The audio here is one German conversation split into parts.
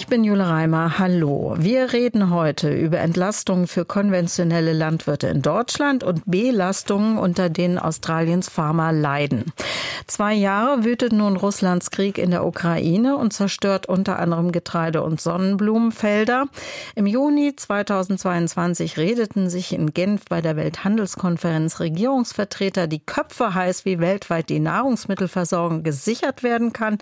Ich bin Jule Reimer. Hallo. Wir reden heute über Entlastungen für konventionelle Landwirte in Deutschland und Belastungen, unter denen Australiens Farmer leiden. Zwei Jahre wütet nun Russlands Krieg in der Ukraine und zerstört unter anderem Getreide- und Sonnenblumenfelder. Im Juni 2022 redeten sich in Genf bei der Welthandelskonferenz Regierungsvertreter die Köpfe heiß, wie weltweit die Nahrungsmittelversorgung gesichert werden kann.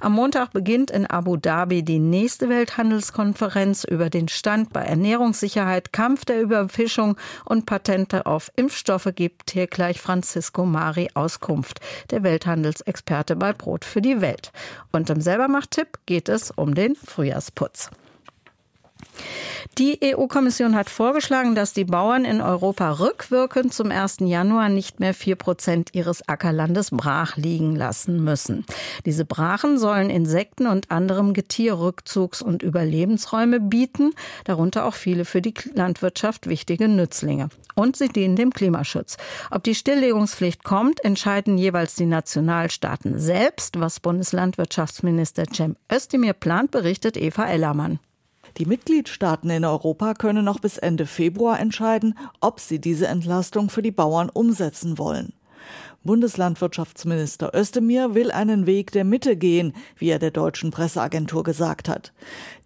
Am Montag beginnt in Abu Dhabi die nächste nächste Welthandelskonferenz über den Stand bei Ernährungssicherheit, Kampf der Überfischung und Patente auf Impfstoffe gibt hier gleich Francisco Mari Auskunft, der Welthandelsexperte bei Brot für die Welt. Und im Selbermacht-Tipp geht es um den Frühjahrsputz. Die EU-Kommission hat vorgeschlagen, dass die Bauern in Europa rückwirkend zum 1. Januar nicht mehr vier Prozent ihres Ackerlandes brach liegen lassen müssen. Diese Brachen sollen Insekten und anderem Getier Rückzugs- und Überlebensräume bieten, darunter auch viele für die Landwirtschaft wichtige Nützlinge. Und sie dienen dem Klimaschutz. Ob die Stilllegungspflicht kommt, entscheiden jeweils die Nationalstaaten selbst. Was Bundeslandwirtschaftsminister Cem Özdemir plant, berichtet Eva Ellermann. Die Mitgliedstaaten in Europa können noch bis Ende Februar entscheiden, ob sie diese Entlastung für die Bauern umsetzen wollen. Bundeslandwirtschaftsminister Özdemir will einen Weg der Mitte gehen, wie er der deutschen Presseagentur gesagt hat.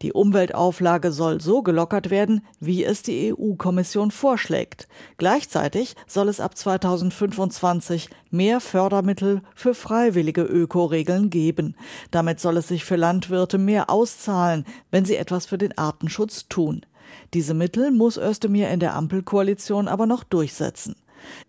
Die Umweltauflage soll so gelockert werden, wie es die EU-Kommission vorschlägt. Gleichzeitig soll es ab 2025 mehr Fördermittel für freiwillige Ökoregeln geben. Damit soll es sich für Landwirte mehr auszahlen, wenn sie etwas für den Artenschutz tun. Diese Mittel muss Özdemir in der Ampelkoalition aber noch durchsetzen.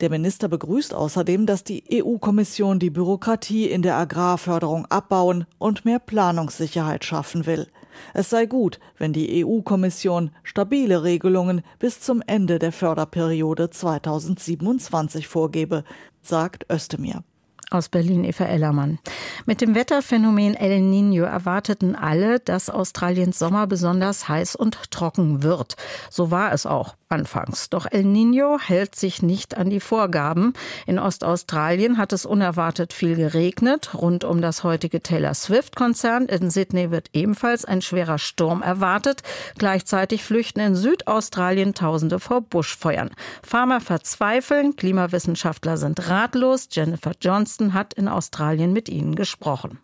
Der Minister begrüßt außerdem, dass die EU-Kommission die Bürokratie in der Agrarförderung abbauen und mehr Planungssicherheit schaffen will. Es sei gut, wenn die EU-Kommission stabile Regelungen bis zum Ende der Förderperiode 2027 vorgebe, sagt Özdemir. Aus Berlin Eva Ellermann. Mit dem Wetterphänomen El Niño erwarteten alle, dass Australiens Sommer besonders heiß und trocken wird. So war es auch anfangs. Doch El Niño hält sich nicht an die Vorgaben. In Ostaustralien hat es unerwartet viel geregnet. Rund um das heutige Taylor Swift-Konzern in Sydney wird ebenfalls ein schwerer Sturm erwartet. Gleichzeitig flüchten in Südaustralien Tausende vor Buschfeuern. Farmer verzweifeln, Klimawissenschaftler sind ratlos. Jennifer Johnston hat in Australien mit ihnen gesprochen.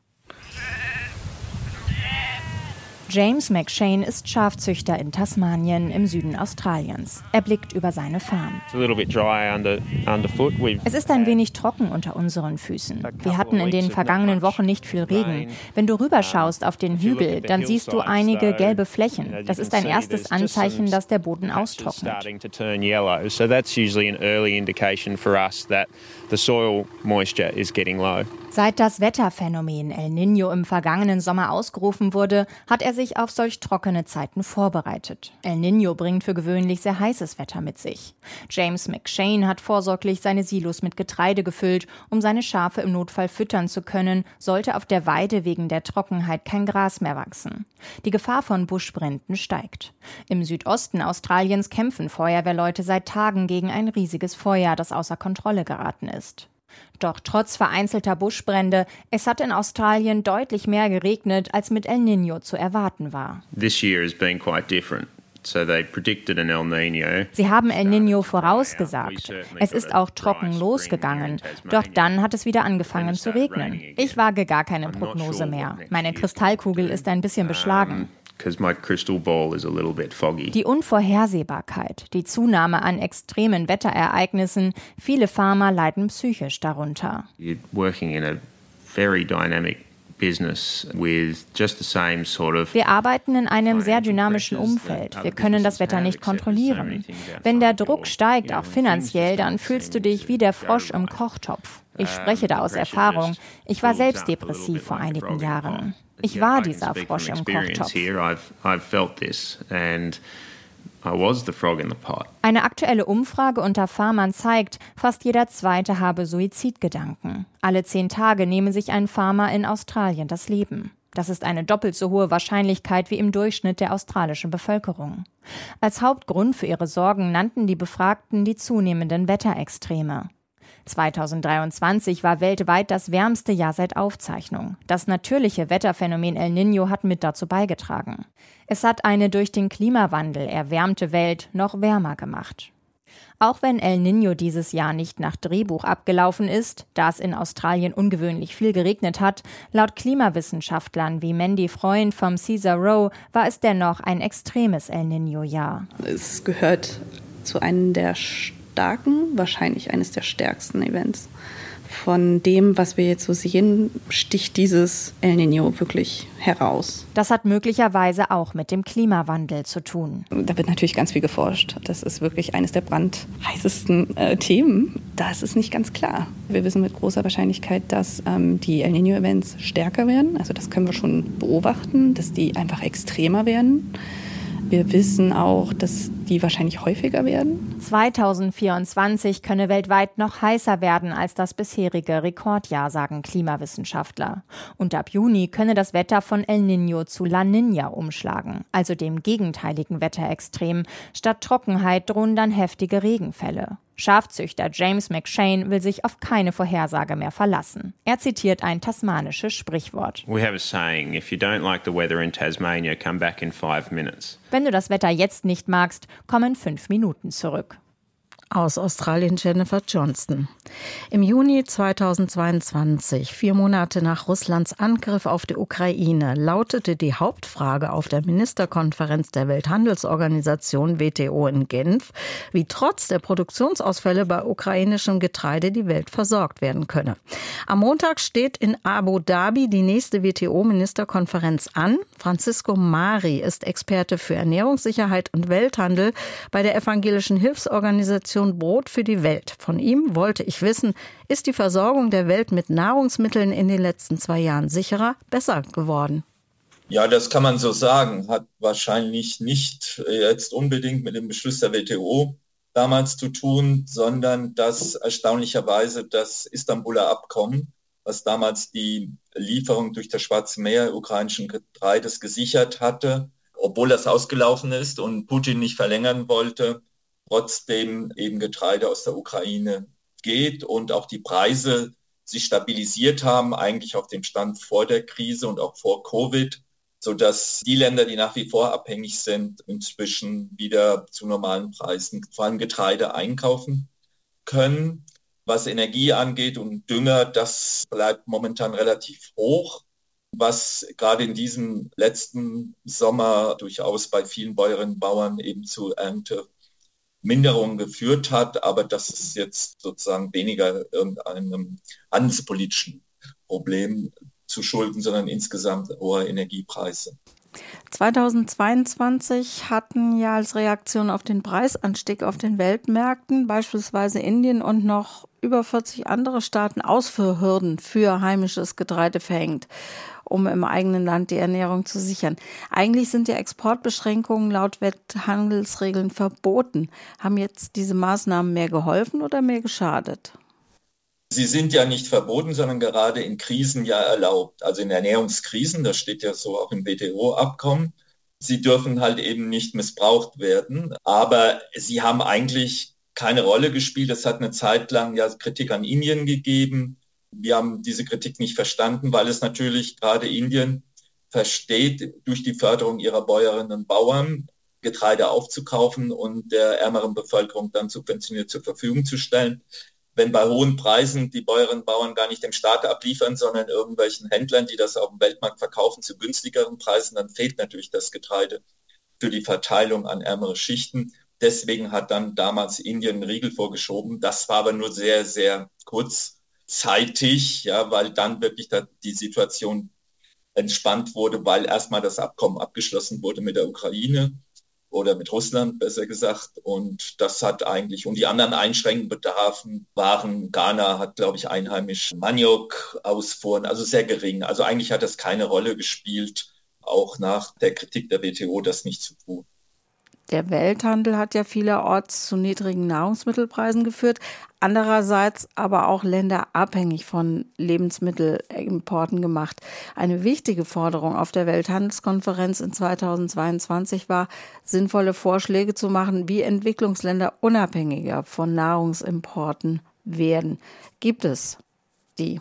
James McShane ist Schafzüchter in Tasmanien im Süden Australiens. Er blickt über seine Farm. Es ist ein wenig trocken unter unseren Füßen. Wir hatten in den vergangenen Wochen nicht viel Regen. Wenn du rüberschaust auf den Hügel, dann siehst du einige gelbe Flächen. Das ist ein erstes Anzeichen, dass der Boden austrocknet. Seit das Wetterphänomen El Niño im vergangenen Sommer ausgerufen wurde, hat er sich auf solch trockene Zeiten vorbereitet. El Niño bringt für gewöhnlich sehr heißes Wetter mit sich. James McShane hat vorsorglich seine Silos mit Getreide gefüllt, um seine Schafe im Notfall füttern zu können, sollte auf der Weide wegen der Trockenheit kein Gras mehr wachsen. Die Gefahr von Buschbränden steigt. Im Südosten Australiens kämpfen Feuerwehrleute seit Tagen gegen ein riesiges Feuer, das außer Kontrolle geraten ist. Doch trotz vereinzelter Buschbrände, es hat in Australien deutlich mehr geregnet, als mit El Niño zu erwarten war. This year has been quite different. Sie haben El Niño vorausgesagt. Es ist auch trocken losgegangen. Doch dann hat es wieder angefangen zu regnen. Ich wage gar keine Prognose mehr. Meine Kristallkugel ist ein bisschen beschlagen. Die Unvorhersehbarkeit, die Zunahme an extremen Wetterereignissen, viele Farmer leiden psychisch darunter. Wir arbeiten in einem sehr dynamischen Umfeld. Wir können das Wetter nicht kontrollieren. Wenn der Druck steigt, auch finanziell, dann fühlst du dich wie der Frosch im Kochtopf. Ich spreche da aus Erfahrung. Ich war selbst depressiv vor einigen Jahren. Ich war dieser Frosch im Kochtopf. Eine aktuelle Umfrage unter Farmern zeigt, fast jeder Zweite habe Suizidgedanken. Alle zehn Tage nehme sich ein Farmer in Australien das Leben. Das ist eine doppelt so hohe Wahrscheinlichkeit wie im Durchschnitt der australischen Bevölkerung. Als Hauptgrund für ihre Sorgen nannten die Befragten die zunehmenden Wetterextreme. 2023 war weltweit das wärmste Jahr seit Aufzeichnung. Das natürliche Wetterphänomen El Niño hat mit dazu beigetragen. Es hat eine durch den Klimawandel erwärmte Welt noch wärmer gemacht. Auch wenn El Niño dieses Jahr nicht nach Drehbuch abgelaufen ist, da es in Australien ungewöhnlich viel geregnet hat, laut Klimawissenschaftlern wie Mandy Freund vom Caesar Row war es dennoch ein extremes El Niño-Jahr. Es gehört zu einem der starken, wahrscheinlich eines der stärksten Events von dem, was wir jetzt so sehen, sticht dieses El Nino wirklich heraus. Das hat möglicherweise auch mit dem Klimawandel zu tun. Da wird natürlich ganz viel geforscht. Das ist wirklich eines der brandheißesten äh, Themen. Da ist nicht ganz klar. Wir wissen mit großer Wahrscheinlichkeit, dass ähm, die El Nino-Events stärker werden. Also das können wir schon beobachten, dass die einfach extremer werden. Wir wissen auch, dass die wahrscheinlich häufiger werden. 2024 könne weltweit noch heißer werden als das bisherige Rekordjahr, sagen Klimawissenschaftler. Und ab Juni könne das Wetter von El Niño zu La Niña umschlagen, also dem gegenteiligen Wetterextrem. Statt Trockenheit drohen dann heftige Regenfälle. Schafzüchter James McShane will sich auf keine Vorhersage mehr verlassen. Er zitiert ein tasmanisches Sprichwort. We have a saying, if you don't like the weather in Tasmania, come back in five minutes. Wenn du das Wetter jetzt nicht magst, komm in fünf Minuten zurück. Aus Australien Jennifer Johnston. Im Juni 2022, vier Monate nach Russlands Angriff auf die Ukraine, lautete die Hauptfrage auf der Ministerkonferenz der Welthandelsorganisation WTO in Genf, wie trotz der Produktionsausfälle bei ukrainischem Getreide die Welt versorgt werden könne. Am Montag steht in Abu Dhabi die nächste WTO-Ministerkonferenz an. Francisco Mari ist Experte für Ernährungssicherheit und Welthandel bei der evangelischen Hilfsorganisation Aktion Brot für die Welt. Von ihm wollte ich wissen, ist die Versorgung der Welt mit Nahrungsmitteln in den letzten zwei Jahren sicherer, besser geworden? Ja, das kann man so sagen. Hat wahrscheinlich nicht jetzt unbedingt mit dem Beschluss der WTO damals zu tun, sondern dass erstaunlicherweise das Istanbuler Abkommen, was damals die Lieferung durch das Schwarze Meer ukrainischen Getreides gesichert hatte, obwohl das ausgelaufen ist und Putin nicht verlängern wollte, trotzdem eben Getreide aus der Ukraine geht und auch die Preise sich stabilisiert haben, eigentlich auf dem Stand vor der Krise und auch vor Covid, so dass die Länder, die nach wie vor abhängig sind, inzwischen wieder zu normalen Preisen vor allem Getreide einkaufen können. Was Energie angeht und Dünger, das bleibt momentan relativ hoch, was gerade in diesem letzten Sommer durchaus bei vielen Bäuerinnen und Bauern eben zu Ernte Minderung geführt hat, aber das ist jetzt sozusagen weniger irgendeinem handelspolitischen Problem zu schulden, sondern insgesamt hohe Energiepreise. 2022 hatten ja als Reaktion auf den Preisanstieg auf den Weltmärkten beispielsweise Indien und noch über 40 andere Staaten Ausfuhrhürden für heimisches Getreide verhängt um im eigenen Land die Ernährung zu sichern. Eigentlich sind ja Exportbeschränkungen laut Welthandelsregeln verboten. Haben jetzt diese Maßnahmen mehr geholfen oder mehr geschadet? Sie sind ja nicht verboten, sondern gerade in Krisen ja erlaubt. Also in Ernährungskrisen, das steht ja so auch im WTO-Abkommen. Sie dürfen halt eben nicht missbraucht werden. Aber sie haben eigentlich keine Rolle gespielt. Es hat eine Zeit lang ja Kritik an Indien gegeben wir haben diese Kritik nicht verstanden, weil es natürlich gerade Indien versteht, durch die Förderung ihrer Bäuerinnen und Bauern Getreide aufzukaufen und der ärmeren Bevölkerung dann subventioniert zur Verfügung zu stellen. Wenn bei hohen Preisen die Bäuerinnen und Bauern gar nicht dem Staat abliefern, sondern irgendwelchen Händlern, die das auf dem Weltmarkt verkaufen zu günstigeren Preisen, dann fehlt natürlich das Getreide für die Verteilung an ärmere Schichten. Deswegen hat dann damals Indien einen Riegel vorgeschoben. Das war aber nur sehr, sehr kurz zeitig, ja, weil dann wirklich da die Situation entspannt wurde, weil erstmal das Abkommen abgeschlossen wurde mit der Ukraine oder mit Russland besser gesagt. Und das hat eigentlich, und die anderen einschränkenden Bedarfen waren, Ghana hat, glaube ich, einheimisch Maniok ausfuhren, also sehr gering. Also eigentlich hat das keine Rolle gespielt, auch nach der Kritik der WTO das nicht zu tun. Der Welthandel hat ja vielerorts zu niedrigen Nahrungsmittelpreisen geführt, andererseits aber auch Länder abhängig von Lebensmittelimporten gemacht. Eine wichtige Forderung auf der Welthandelskonferenz in 2022 war, sinnvolle Vorschläge zu machen, wie Entwicklungsländer unabhängiger von Nahrungsimporten werden. Gibt es die?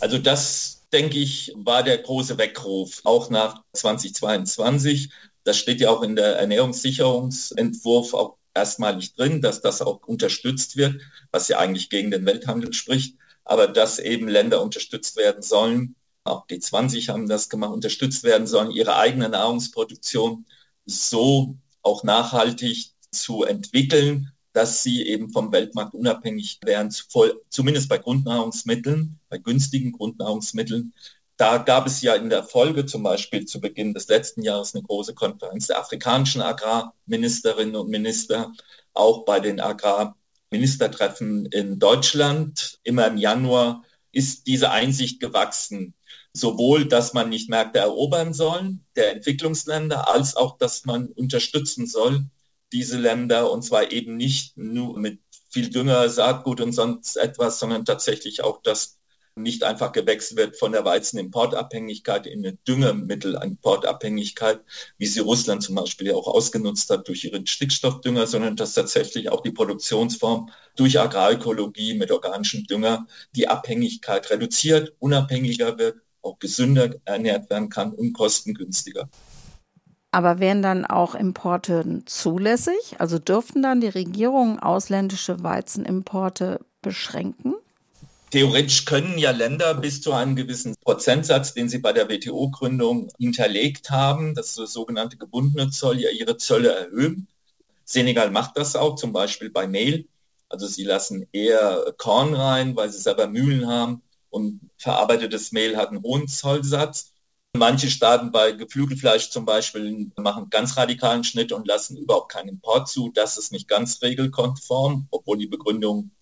Also das, denke ich, war der große Weckruf, auch nach 2022 das steht ja auch in der Ernährungssicherungsentwurf auch erstmalig drin, dass das auch unterstützt wird, was ja eigentlich gegen den Welthandel spricht, aber dass eben Länder unterstützt werden sollen, auch die 20 haben das gemacht, unterstützt werden sollen, ihre eigene Nahrungsproduktion so auch nachhaltig zu entwickeln, dass sie eben vom Weltmarkt unabhängig werden, zumindest bei Grundnahrungsmitteln, bei günstigen Grundnahrungsmitteln, da gab es ja in der Folge zum Beispiel zu Beginn des letzten Jahres eine große Konferenz der afrikanischen Agrarministerinnen und Minister, auch bei den Agrarministertreffen in Deutschland. Immer im Januar ist diese Einsicht gewachsen, sowohl, dass man nicht Märkte erobern soll, der Entwicklungsländer, als auch, dass man unterstützen soll, diese Länder, und zwar eben nicht nur mit viel Dünger, Saatgut und sonst etwas, sondern tatsächlich auch das nicht einfach gewechselt wird von der Weizenimportabhängigkeit in eine Düngemittelimportabhängigkeit, wie sie Russland zum Beispiel ja auch ausgenutzt hat durch ihren Stickstoffdünger, sondern dass tatsächlich auch die Produktionsform durch Agrarökologie mit organischem Dünger die Abhängigkeit reduziert, unabhängiger wird, auch gesünder ernährt werden kann und kostengünstiger. Aber wären dann auch Importe zulässig? Also dürften dann die Regierungen ausländische Weizenimporte beschränken? Theoretisch können ja Länder bis zu einem gewissen Prozentsatz, den sie bei der WTO-Gründung hinterlegt haben, das sogenannte gebundene Zoll, ja ihre Zölle erhöhen. Senegal macht das auch, zum Beispiel bei Mehl. Also sie lassen eher Korn rein, weil sie selber Mühlen haben und verarbeitetes Mehl hat einen hohen Zollsatz. Manche Staaten bei Geflügelfleisch zum Beispiel machen ganz radikalen Schnitt und lassen überhaupt keinen Import zu. Das ist nicht ganz regelkonform, obwohl die Begründungen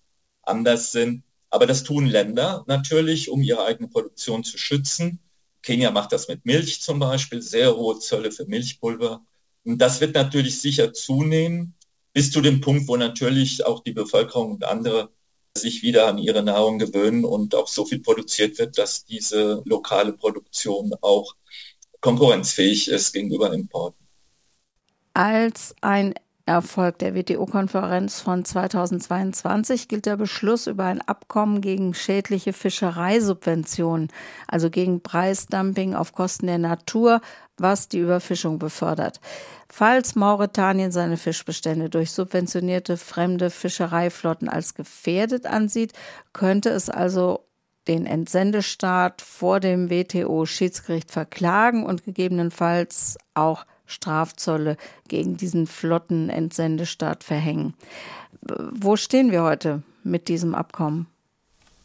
anders sind. Aber das tun Länder natürlich, um ihre eigene Produktion zu schützen. Kenia macht das mit Milch zum Beispiel, sehr hohe Zölle für Milchpulver. Und das wird natürlich sicher zunehmen, bis zu dem Punkt, wo natürlich auch die Bevölkerung und andere sich wieder an ihre Nahrung gewöhnen und auch so viel produziert wird, dass diese lokale Produktion auch konkurrenzfähig ist gegenüber Importen. Als ein Erfolg der WTO-Konferenz von 2022 gilt der Beschluss über ein Abkommen gegen schädliche Fischereisubventionen, also gegen Preisdumping auf Kosten der Natur, was die Überfischung befördert. Falls Mauretanien seine Fischbestände durch subventionierte fremde Fischereiflotten als gefährdet ansieht, könnte es also den Entsendestaat vor dem WTO-Schiedsgericht verklagen und gegebenenfalls auch Strafzölle gegen diesen flotten Entsendestaat verhängen. Wo stehen wir heute mit diesem Abkommen?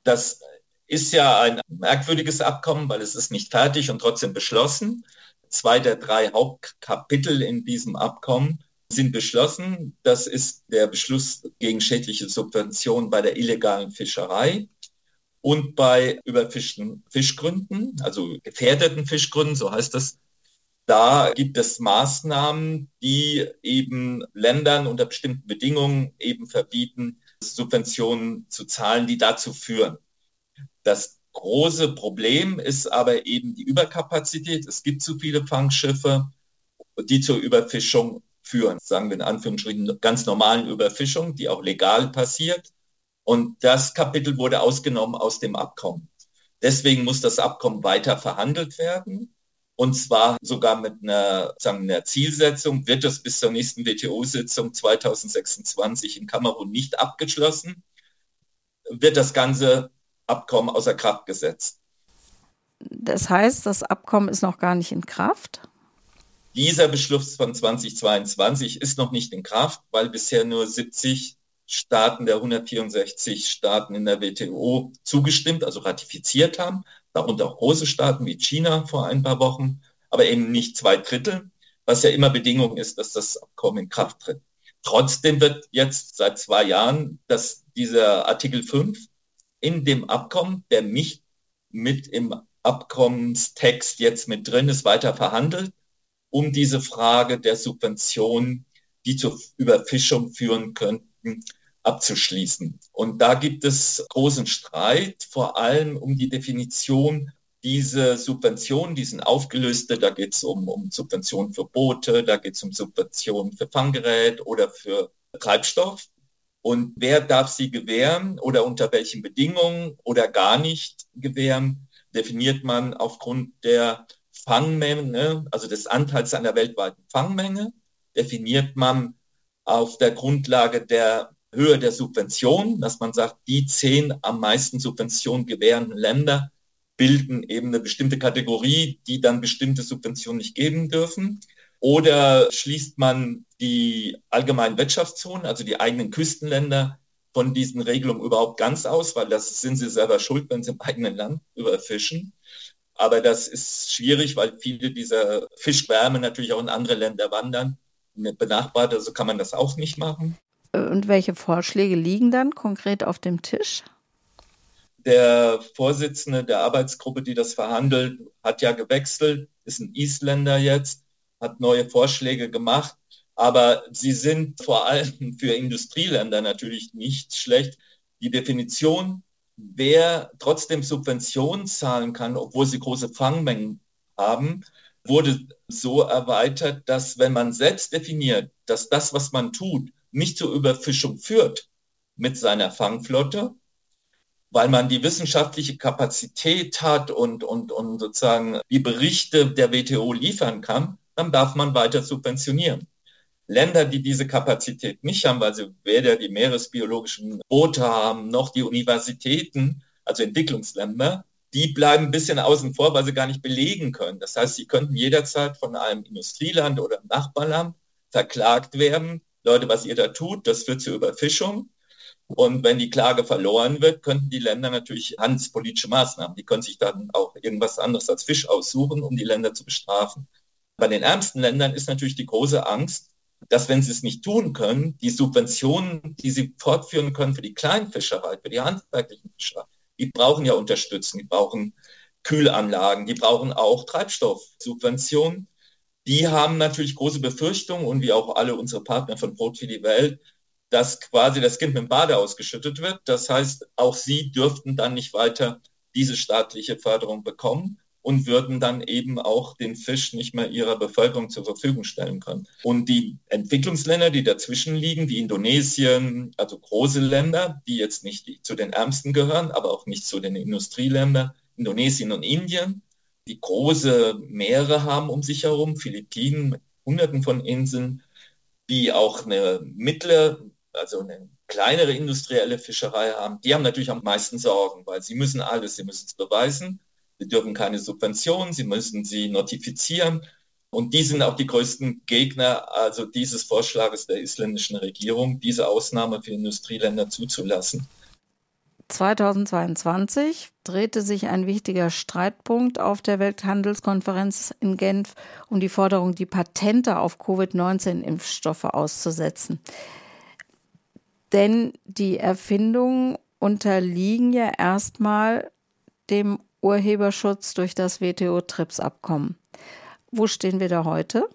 Das ist ja ein merkwürdiges Abkommen, weil es ist nicht fertig und trotzdem beschlossen. Zwei der drei Hauptkapitel in diesem Abkommen sind beschlossen. Das ist der Beschluss gegen schädliche Subventionen bei der illegalen Fischerei und bei überfischten Fischgründen, also gefährdeten Fischgründen, so heißt das da gibt es Maßnahmen, die eben Ländern unter bestimmten Bedingungen eben verbieten, Subventionen zu zahlen, die dazu führen. Das große Problem ist aber eben die Überkapazität. Es gibt zu viele Fangschiffe, die zur Überfischung führen, sagen wir in Anführungsstrichen ganz normalen Überfischung, die auch legal passiert. Und das Kapitel wurde ausgenommen aus dem Abkommen. Deswegen muss das Abkommen weiter verhandelt werden. Und zwar sogar mit einer, sagen, einer Zielsetzung wird es bis zur nächsten WTO-Sitzung 2026 in Kamerun nicht abgeschlossen, wird das ganze Abkommen außer Kraft gesetzt. Das heißt, das Abkommen ist noch gar nicht in Kraft? Dieser Beschluss von 2022 ist noch nicht in Kraft, weil bisher nur 70 Staaten der 164 Staaten in der WTO zugestimmt, also ratifiziert haben darunter auch große Staaten wie China vor ein paar Wochen, aber eben nicht zwei Drittel, was ja immer Bedingung ist, dass das Abkommen in Kraft tritt. Trotzdem wird jetzt seit zwei Jahren dass dieser Artikel 5 in dem Abkommen, der nicht mit im Abkommenstext jetzt mit drin ist, weiter verhandelt, um diese Frage der Subvention die zur Überfischung führen könnten, abzuschließen. Und da gibt es großen Streit, vor allem um die Definition diese Subventionen, die sind aufgelöste, da geht es um, um Subventionen für Boote, da geht es um Subventionen für Fanggerät oder für Treibstoff. Und wer darf sie gewähren oder unter welchen Bedingungen oder gar nicht gewähren, definiert man aufgrund der Fangmenge, also des Anteils an der weltweiten Fangmenge, definiert man auf der Grundlage der Höhe der Subvention, dass man sagt, die zehn am meisten Subventionen gewährenden Länder bilden eben eine bestimmte Kategorie, die dann bestimmte Subventionen nicht geben dürfen. Oder schließt man die allgemeinen Wirtschaftszonen, also die eigenen Küstenländer, von diesen Regelungen überhaupt ganz aus, weil das sind sie selber schuld, wenn sie im eigenen Land überfischen. Aber das ist schwierig, weil viele dieser Fischwärme natürlich auch in andere Länder wandern. Benachbarte, so kann man das auch nicht machen. Und welche Vorschläge liegen dann konkret auf dem Tisch? Der Vorsitzende der Arbeitsgruppe, die das verhandelt, hat ja gewechselt, ist ein Isländer jetzt, hat neue Vorschläge gemacht. Aber sie sind vor allem für Industrieländer natürlich nicht schlecht. Die Definition, wer trotzdem Subventionen zahlen kann, obwohl sie große Fangmengen haben, wurde so erweitert, dass wenn man selbst definiert, dass das, was man tut, nicht zur Überfischung führt mit seiner Fangflotte, weil man die wissenschaftliche Kapazität hat und, und, und sozusagen die Berichte der WTO liefern kann, dann darf man weiter subventionieren. Länder, die diese Kapazität nicht haben, weil sie weder die meeresbiologischen Boote haben, noch die Universitäten, also Entwicklungsländer, die bleiben ein bisschen außen vor, weil sie gar nicht belegen können. Das heißt, sie könnten jederzeit von einem Industrieland oder Nachbarland verklagt werden. Leute, was ihr da tut, das führt zur Überfischung. Und wenn die Klage verloren wird, könnten die Länder natürlich handelspolitische Maßnahmen, die können sich dann auch irgendwas anderes als Fisch aussuchen, um die Länder zu bestrafen. Bei den ärmsten Ländern ist natürlich die große Angst, dass wenn sie es nicht tun können, die Subventionen, die sie fortführen können für die Kleinfischerei, für die handwerklichen Fischerei, die brauchen ja Unterstützung, die brauchen Kühlanlagen, die brauchen auch Treibstoffsubventionen. Die haben natürlich große Befürchtungen und wie auch alle unsere Partner von Brot für die Welt, dass quasi das Kind mit dem Bade ausgeschüttet wird. Das heißt, auch sie dürften dann nicht weiter diese staatliche Förderung bekommen und würden dann eben auch den Fisch nicht mehr ihrer Bevölkerung zur Verfügung stellen können. Und die Entwicklungsländer, die dazwischen liegen, wie Indonesien, also große Länder, die jetzt nicht zu den ärmsten gehören, aber auch nicht zu den Industrieländern, Indonesien und Indien, die große Meere haben um sich herum, Philippinen mit Hunderten von Inseln, die auch eine mittlere, also eine kleinere industrielle Fischerei haben, die haben natürlich am meisten Sorgen, weil sie müssen alles, sie müssen es beweisen Sie dürfen keine Subventionen, sie müssen sie notifizieren. Und die sind auch die größten Gegner, also dieses Vorschlages der isländischen Regierung, diese Ausnahme für Industrieländer zuzulassen. 2022 drehte sich ein wichtiger Streitpunkt auf der Welthandelskonferenz in Genf um die Forderung, die Patente auf Covid-19-Impfstoffe auszusetzen. Denn die Erfindungen unterliegen ja erstmal dem Urheberschutz durch das WTO-TRIPS-Abkommen. Wo stehen wir da heute?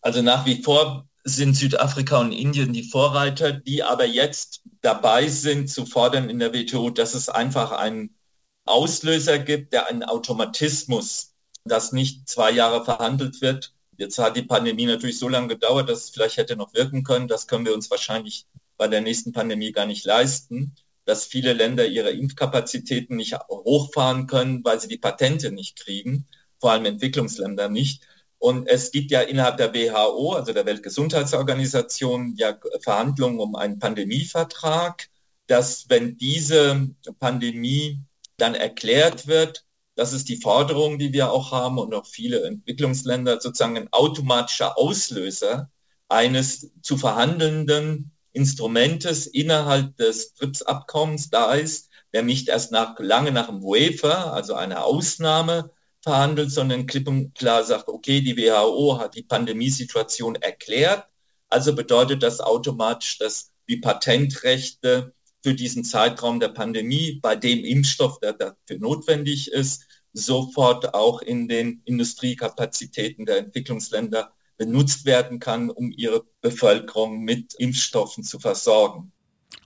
Also nach wie vor sind Südafrika und Indien die Vorreiter, die aber jetzt dabei sind zu fordern in der WTO, dass es einfach einen Auslöser gibt, der einen Automatismus, dass nicht zwei Jahre verhandelt wird. Jetzt hat die Pandemie natürlich so lange gedauert, dass es vielleicht hätte noch wirken können. Das können wir uns wahrscheinlich bei der nächsten Pandemie gar nicht leisten dass viele Länder ihre Impfkapazitäten nicht hochfahren können, weil sie die Patente nicht kriegen, vor allem Entwicklungsländer nicht. Und es gibt ja innerhalb der WHO, also der Weltgesundheitsorganisation, ja Verhandlungen um einen Pandemievertrag, dass wenn diese Pandemie dann erklärt wird, das ist die Forderung, die wir auch haben und auch viele Entwicklungsländer sozusagen ein automatischer Auslöser eines zu verhandelnden Instrumentes innerhalb des TRIPS-Abkommens da ist, der nicht erst nach, lange nach dem Waiver, also einer Ausnahme, verhandelt, sondern klipp und klar sagt, okay, die WHO hat die Pandemiesituation erklärt, also bedeutet das automatisch, dass die Patentrechte für diesen Zeitraum der Pandemie, bei dem Impfstoff, der dafür notwendig ist, sofort auch in den Industriekapazitäten der Entwicklungsländer benutzt werden kann, um ihre Bevölkerung mit Impfstoffen zu versorgen.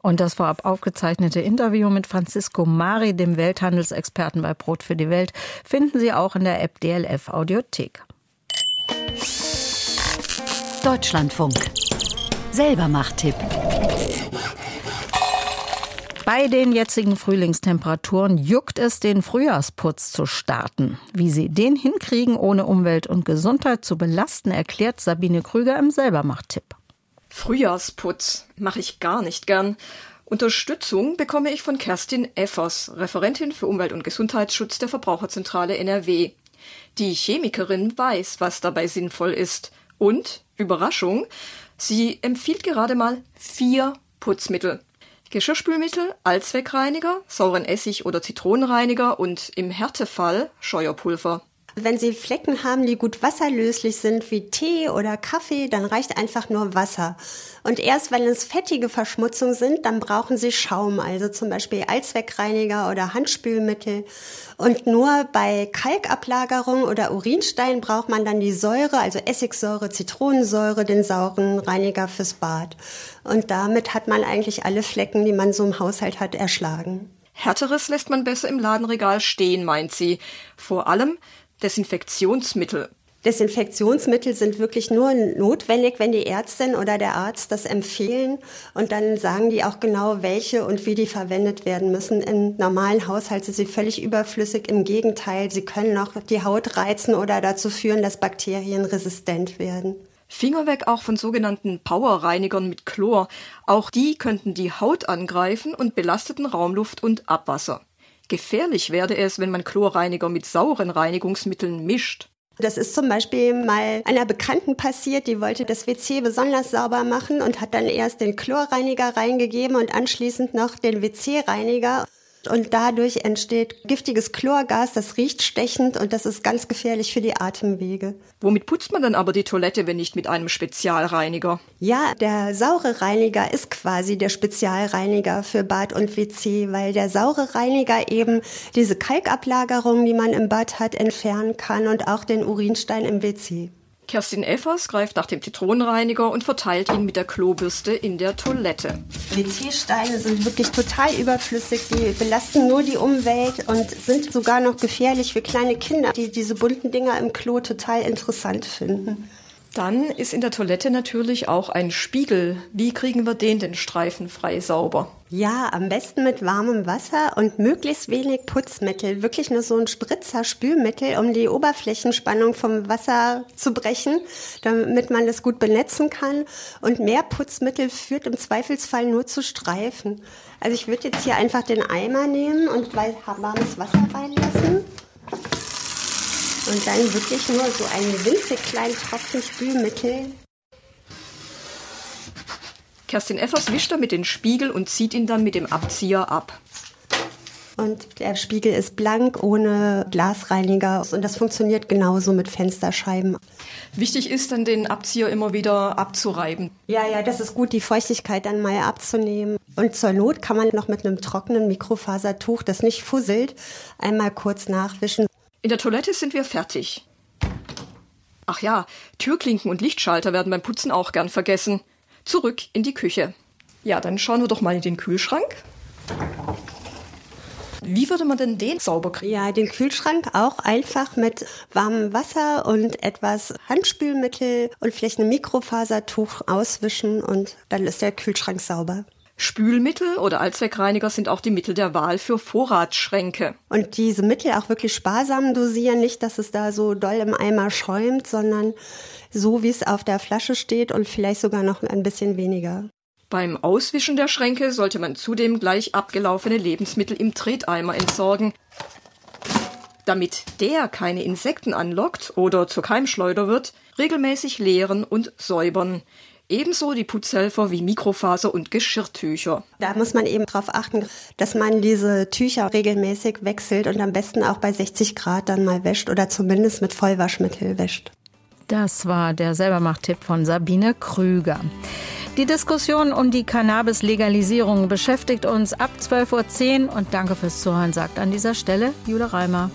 Und das vorab aufgezeichnete Interview mit Francisco Mari, dem Welthandelsexperten bei Brot für die Welt, finden Sie auch in der App DLF Audiothek. Deutschlandfunk. Selber Macht-Tipp. Bei den jetzigen Frühlingstemperaturen juckt es, den Frühjahrsputz zu starten. Wie Sie den hinkriegen, ohne Umwelt und Gesundheit zu belasten, erklärt Sabine Krüger im Selbermacht-Tipp. Frühjahrsputz mache ich gar nicht gern. Unterstützung bekomme ich von Kerstin Effers, Referentin für Umwelt- und Gesundheitsschutz der Verbraucherzentrale NRW. Die Chemikerin weiß, was dabei sinnvoll ist. Und, Überraschung, sie empfiehlt gerade mal vier Putzmittel. Geschirrspülmittel, Allzweckreiniger, sauren Essig oder Zitronenreiniger und im Härtefall Scheuerpulver. Wenn Sie Flecken haben, die gut wasserlöslich sind, wie Tee oder Kaffee, dann reicht einfach nur Wasser. Und erst wenn es fettige Verschmutzungen sind, dann brauchen Sie Schaum, also zum Beispiel Allzweckreiniger oder Handspülmittel. Und nur bei Kalkablagerung oder Urinstein braucht man dann die Säure, also Essigsäure, Zitronensäure, den sauren Reiniger fürs Bad. Und damit hat man eigentlich alle Flecken, die man so im Haushalt hat, erschlagen. Härteres lässt man besser im Ladenregal stehen, meint sie. Vor allem Desinfektionsmittel. Desinfektionsmittel sind wirklich nur notwendig, wenn die Ärztin oder der Arzt das empfehlen. Und dann sagen die auch genau, welche und wie die verwendet werden müssen. Im normalen Haushalt sind sie völlig überflüssig. Im Gegenteil, sie können auch die Haut reizen oder dazu führen, dass Bakterien resistent werden. Finger weg auch von sogenannten Powerreinigern mit Chlor. Auch die könnten die Haut angreifen und belasteten Raumluft und Abwasser. Gefährlich werde es, wenn man Chlorreiniger mit sauren Reinigungsmitteln mischt. Das ist zum Beispiel mal einer Bekannten passiert, die wollte das WC besonders sauber machen und hat dann erst den Chlorreiniger reingegeben und anschließend noch den WC-Reiniger und dadurch entsteht giftiges Chlorgas, das riecht stechend und das ist ganz gefährlich für die Atemwege. Womit putzt man dann aber die Toilette, wenn nicht mit einem Spezialreiniger? Ja, der saure Reiniger ist quasi der Spezialreiniger für Bad und WC, weil der saure Reiniger eben diese Kalkablagerung, die man im Bad hat, entfernen kann und auch den Urinstein im WC. Kerstin Effers greift nach dem Zitronenreiniger und verteilt ihn mit der Klobürste in der Toilette. WC-Steine sind wirklich total überflüssig. Die belasten nur die Umwelt und sind sogar noch gefährlich für kleine Kinder, die diese bunten Dinger im Klo total interessant finden. Dann ist in der Toilette natürlich auch ein Spiegel. Wie kriegen wir den denn streifenfrei sauber? Ja, am besten mit warmem Wasser und möglichst wenig Putzmittel. Wirklich nur so ein Spritzer Spülmittel, um die Oberflächenspannung vom Wasser zu brechen, damit man das gut benetzen kann. Und mehr Putzmittel führt im Zweifelsfall nur zu Streifen. Also ich würde jetzt hier einfach den Eimer nehmen und warmes Wasser reinlassen. Und dann wirklich nur so einen winzig kleinen Tropfen Spülmittel. Kerstin Effers wischt damit den Spiegel und zieht ihn dann mit dem Abzieher ab. Und der Spiegel ist blank, ohne Glasreiniger. Und das funktioniert genauso mit Fensterscheiben. Wichtig ist dann, den Abzieher immer wieder abzureiben. Ja, ja, das ist gut, die Feuchtigkeit dann mal abzunehmen. Und zur Not kann man noch mit einem trockenen Mikrofasertuch, das nicht fusselt, einmal kurz nachwischen. In der Toilette sind wir fertig. Ach ja, Türklinken und Lichtschalter werden beim Putzen auch gern vergessen. Zurück in die Küche. Ja, dann schauen wir doch mal in den Kühlschrank. Wie würde man denn den sauber kriegen? Ja, den Kühlschrank auch einfach mit warmem Wasser und etwas Handspülmittel und vielleicht ein Mikrofasertuch auswischen und dann ist der Kühlschrank sauber. Spülmittel oder Allzweckreiniger sind auch die Mittel der Wahl für Vorratsschränke. Und diese Mittel auch wirklich sparsam dosieren, nicht, dass es da so doll im Eimer schäumt, sondern so, wie es auf der Flasche steht und vielleicht sogar noch ein bisschen weniger. Beim Auswischen der Schränke sollte man zudem gleich abgelaufene Lebensmittel im Treteimer entsorgen. Damit der keine Insekten anlockt oder zur Keimschleuder wird, regelmäßig leeren und säubern. Ebenso die Putzhelfer wie Mikrofaser und Geschirrtücher. Da muss man eben darauf achten, dass man diese Tücher regelmäßig wechselt und am besten auch bei 60 Grad dann mal wäscht oder zumindest mit Vollwaschmittel wäscht. Das war der Selbermacht-Tipp von Sabine Krüger. Die Diskussion um die Cannabis-Legalisierung beschäftigt uns ab 12.10 Uhr und danke fürs Zuhören, sagt an dieser Stelle Jule Reimer.